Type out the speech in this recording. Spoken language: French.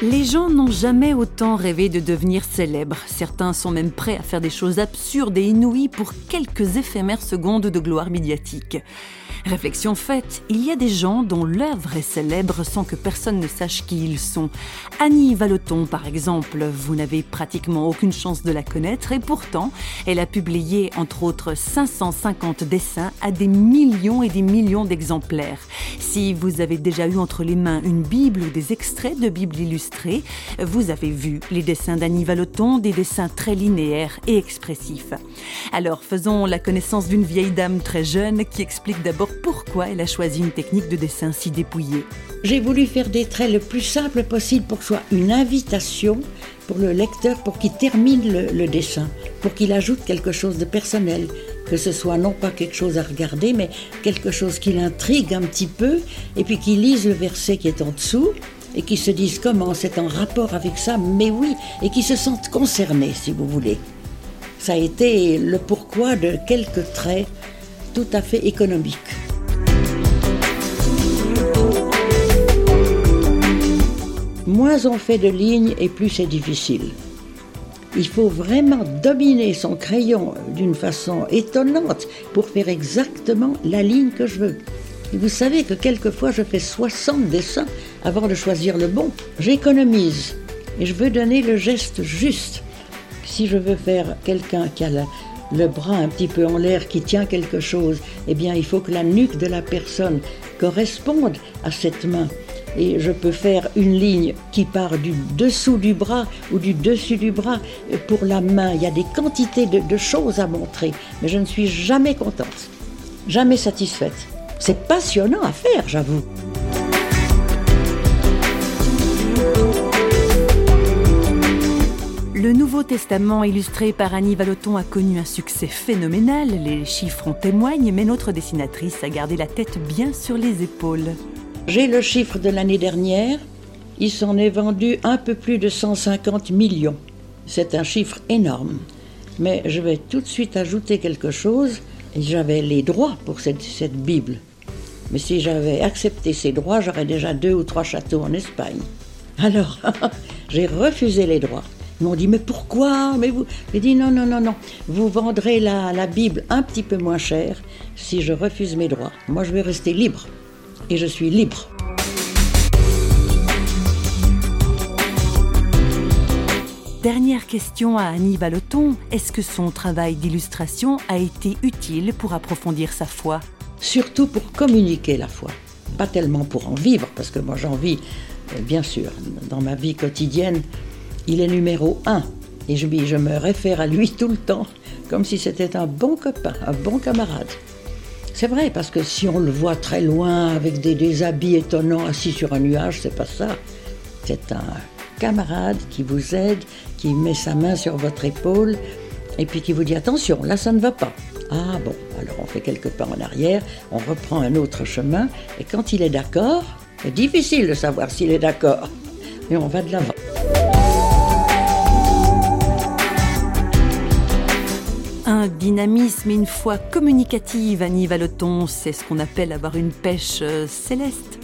Les gens n'ont jamais autant rêvé de devenir célèbres. Certains sont même prêts à faire des choses absurdes et inouïes pour quelques éphémères secondes de gloire médiatique. Réflexion faite, il y a des gens dont l'œuvre est célèbre sans que personne ne sache qui ils sont. Annie Valoton, par exemple, vous n'avez pratiquement aucune chance de la connaître et pourtant, elle a publié entre autres 550 dessins à des millions et des millions d'exemplaires. Si vous avez déjà eu entre les mains une Bible ou des extraits de Bible vous avez vu les dessins d'Annie Valoton, des dessins très linéaires et expressifs. Alors faisons la connaissance d'une vieille dame très jeune qui explique d'abord pourquoi elle a choisi une technique de dessin si dépouillée. J'ai voulu faire des traits le plus simple possible pour que ce soit une invitation pour le lecteur pour qu'il termine le dessin, pour qu'il ajoute quelque chose de personnel, que ce soit non pas quelque chose à regarder, mais quelque chose qui l'intrigue un petit peu, et puis qu'il lise le verset qui est en dessous, et qui se dise comment c'est en rapport avec ça, mais oui, et qui se sentent concernés, si vous voulez. Ça a été le pourquoi de quelques traits tout à fait économiques. Moins on fait de lignes et plus c'est difficile. Il faut vraiment dominer son crayon d'une façon étonnante pour faire exactement la ligne que je veux. Vous savez que quelquefois je fais 60 dessins avant de choisir le bon. J'économise et je veux donner le geste juste. Si je veux faire quelqu'un qui a le bras un petit peu en l'air, qui tient quelque chose, eh bien il faut que la nuque de la personne corresponde à cette main. Et je peux faire une ligne qui part du dessous du bras ou du dessus du bras pour la main. Il y a des quantités de choses à montrer, mais je ne suis jamais contente, jamais satisfaite. C'est passionnant à faire, j'avoue. Le Nouveau Testament illustré par Annie Valoton a connu un succès phénoménal, les chiffres en témoignent, mais notre dessinatrice a gardé la tête bien sur les épaules. J'ai le chiffre de l'année dernière, il s'en est vendu un peu plus de 150 millions. C'est un chiffre énorme. Mais je vais tout de suite ajouter quelque chose. J'avais les droits pour cette, cette Bible. Mais si j'avais accepté ces droits, j'aurais déjà deux ou trois châteaux en Espagne. Alors, j'ai refusé les droits. Ils m'ont dit, mais pourquoi? Mais vous... J'ai dit, non, non, non, non. Vous vendrez la, la Bible un petit peu moins cher si je refuse mes droits. Moi, je vais rester libre. Et je suis libre. Dernière question à Annie Valoton. Est-ce que son travail d'illustration a été utile pour approfondir sa foi? Surtout pour communiquer la foi. Pas tellement pour en vivre, parce que moi j'en vis, euh, bien sûr, dans ma vie quotidienne. Il est numéro un. Et je, me réfère à lui tout le temps, comme si c'était un bon copain, un bon camarade. C'est vrai, parce que si on le voit très loin, avec des, des habits étonnants, assis sur un nuage, c'est pas ça. C'est un camarade qui vous aide, qui met sa main sur votre épaule, et puis qui vous dit attention, là ça ne va pas. Ah bon, alors on fait quelques pas en arrière, on reprend un autre chemin, et quand il est d'accord, c'est difficile de savoir s'il est d'accord, mais on va de l'avant. Un dynamisme et une foi communicative, Annie Valoton, c'est ce qu'on appelle avoir une pêche euh, céleste.